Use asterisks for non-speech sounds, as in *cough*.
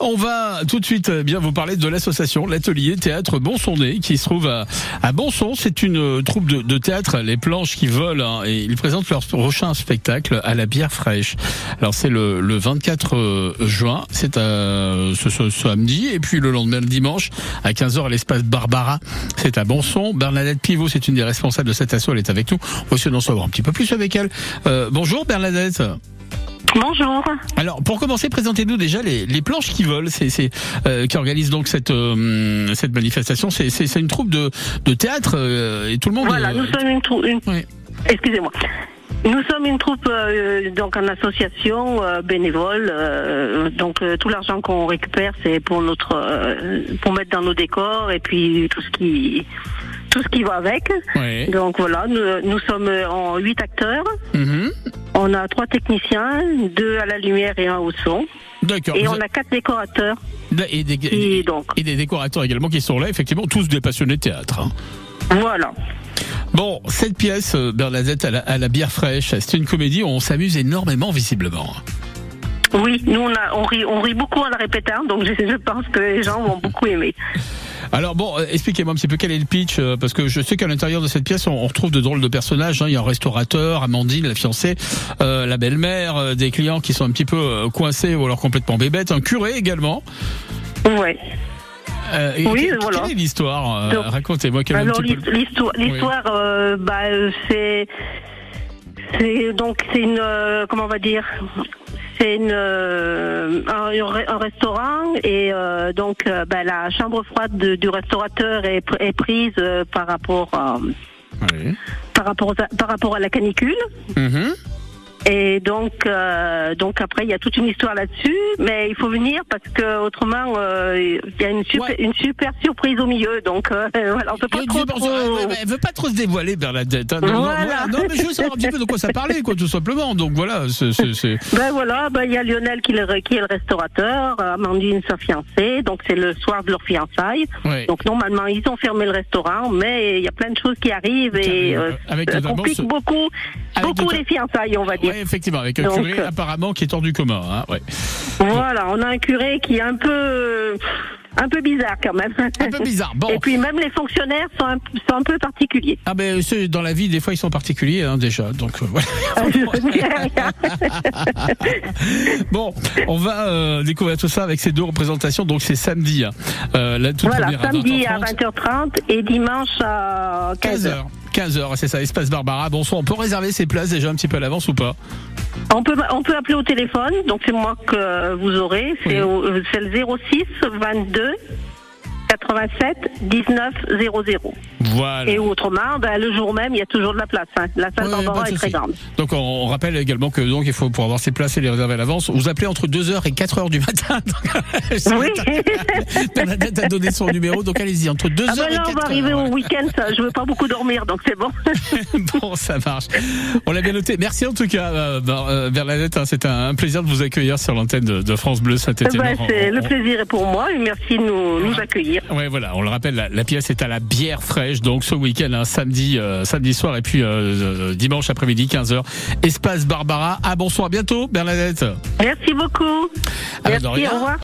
On va tout de suite euh, bien vous parler de l'association l'atelier théâtre Bonsondé qui se trouve à, à Bonson. C'est une euh, troupe de, de, théâtre, les planches qui volent, hein, et ils présentent leur prochain spectacle à la bière fraîche. Alors c'est le, le 24 euh, juin, c'est ce, ce, samedi, et puis le lendemain le dimanche à 15h à l'espace Barbara, c'est à Bonson. Bernadette Pivot, c'est une des responsables de cette asso, elle est avec nous. On va essayer d'en savoir un petit peu plus avec elle. Euh, bonjour Bernadette. Bonjour. Alors, pour commencer, présentez-nous déjà les, les planches qui volent, c'est, euh, qui organise donc cette euh, cette manifestation. C'est, une troupe de, de théâtre euh, et tout le monde. Voilà, nous sommes une troupe. Oui. Excusez-moi. Nous sommes une troupe euh, donc en association euh, bénévole. Euh, donc tout l'argent qu'on récupère, c'est pour notre pour mettre dans nos décors et puis tout ce qui tout ce qui va avec. Donc voilà, nous, nous sommes en huit acteurs. Mhm. On a trois techniciens, deux à la lumière et un au son. D'accord. Et on a quatre décorateurs. Et des, Et donc. et des décorateurs également qui sont là, effectivement, tous des passionnés de théâtre. hein. Voilà. Bon, cette pièce, euh, Bernadette, à la, à la bière fraîche, c'est une comédie où on s'amuse énormément, visiblement. Oui, nous on, a, on, rit, on rit beaucoup en la répétant, donc je, *laughs* je pense que les gens vont beaucoup aimer. Alors bon, euh, expliquez-moi un petit peu quel est le pitch, euh, parce que je sais qu'à l'intérieur de cette pièce, on, retrouve de drôles de personnages. hein. Il y a un restaurateur, Amandine, la fiancée, euh, la belle-mère, euh, des clients qui sont un petit peu coincés ou alors complètement bébêtes, un curé également. Ouais. Euh, Oui, que- voilà. Quelle est l'histoire Racontez-moi Alors l'histoire, l'histoire, euh, bah, c'est, c'est donc c'est une, euh, comment on va dire, c'est une euh, un, un restaurant et euh, donc euh, bah, la chambre froide de- du restaurateur est, pr- est prise euh, par rapport Oui. par rapport à, par rapport à la canicule. Mhm. Et donc, euh, donc après, il y a toute une histoire là-dessus, mais il faut venir parce que autrement, euh, il y a une super, Ouais. une super surprise au milieu. Donc, euh, *laughs* voilà, on peut pas trop. Trop- elle, elle veut pas trop se dévoiler, Bernadette. hein. Non, non, Voilà. voilà. Non, mais je veux savoir un petit peu de quoi ça parlait, quoi, tout simplement. Donc voilà, c'est- *laughs* Ben voilà, ben il y a Lionel qui, est le- qui est le restaurateur, Amandine sa fiancée, donc c'est le soir de leur fiançailles. ouais. Donc normalement ils ont fermé le restaurant, mais il y a plein de choses qui arrivent et euh, ça notamment complique ce- beaucoup, Avec beaucoup les fiançailles, on va dire. Ouais, effectivement, avec un Donc, curé euh, apparemment qui est hors du commun. Hein, ouais. Voilà, on a un curé qui est un peu, un peu bizarre quand même. Un peu bizarre. Bon. Et puis même les fonctionnaires sont un, sont un peu particuliers. Ah ben ceux dans la vie des fois ils sont particuliers hein, déjà donc euh, voilà. *laughs* Rien. *laughs* bon on va euh, découvrir tout ça avec ces deux représentations donc c'est samedi hein. euh, la toute voilà, samedi à à 20h30 20h30 et dimanche à 15h. 15h 15h c'est ça espace Barbara bonsoir on peut réserver ses places déjà un petit peu à l'avance ou pas On peut, on peut appeler au téléphone, donc c'est moi que vous aurez. C'est Oui. le 06 22 87 19 00. voilà Et autrement, ben, le jour même, il y a toujours de la place. hein. La salle Ouais, est très grande. donc on, on rappelle également que donc il faut pour avoir ses places et les réserver à l'avance vous appelez entre 2h et 4h du matin *laughs* Oui. Bernadette a donné son numéro donc allez-y entre 2h Ah ben et là, 4h on va arriver voilà. au week-end, je veux pas beaucoup dormir, donc c'est bon. *laughs* bon, ça marche. On l'a bien noté. Merci en tout cas, euh, Ber- euh, Bernadette. hein, C'est un, un plaisir de vous accueillir sur l'antenne de, de France Bleu Saint-Étienne. Ben, le plaisir est pour moi et merci de nous, nous accueillir. Ouais, voilà. On le rappelle, la, la pièce est à la bière fraîche, donc ce week-end, hein, samedi, euh, samedi soir et puis euh, euh, dimanche après-midi, 15h. Espace Barbara. Ah, bonsoir. À bientôt, Bernadette. Merci beaucoup. Ah, Merci, au revoir.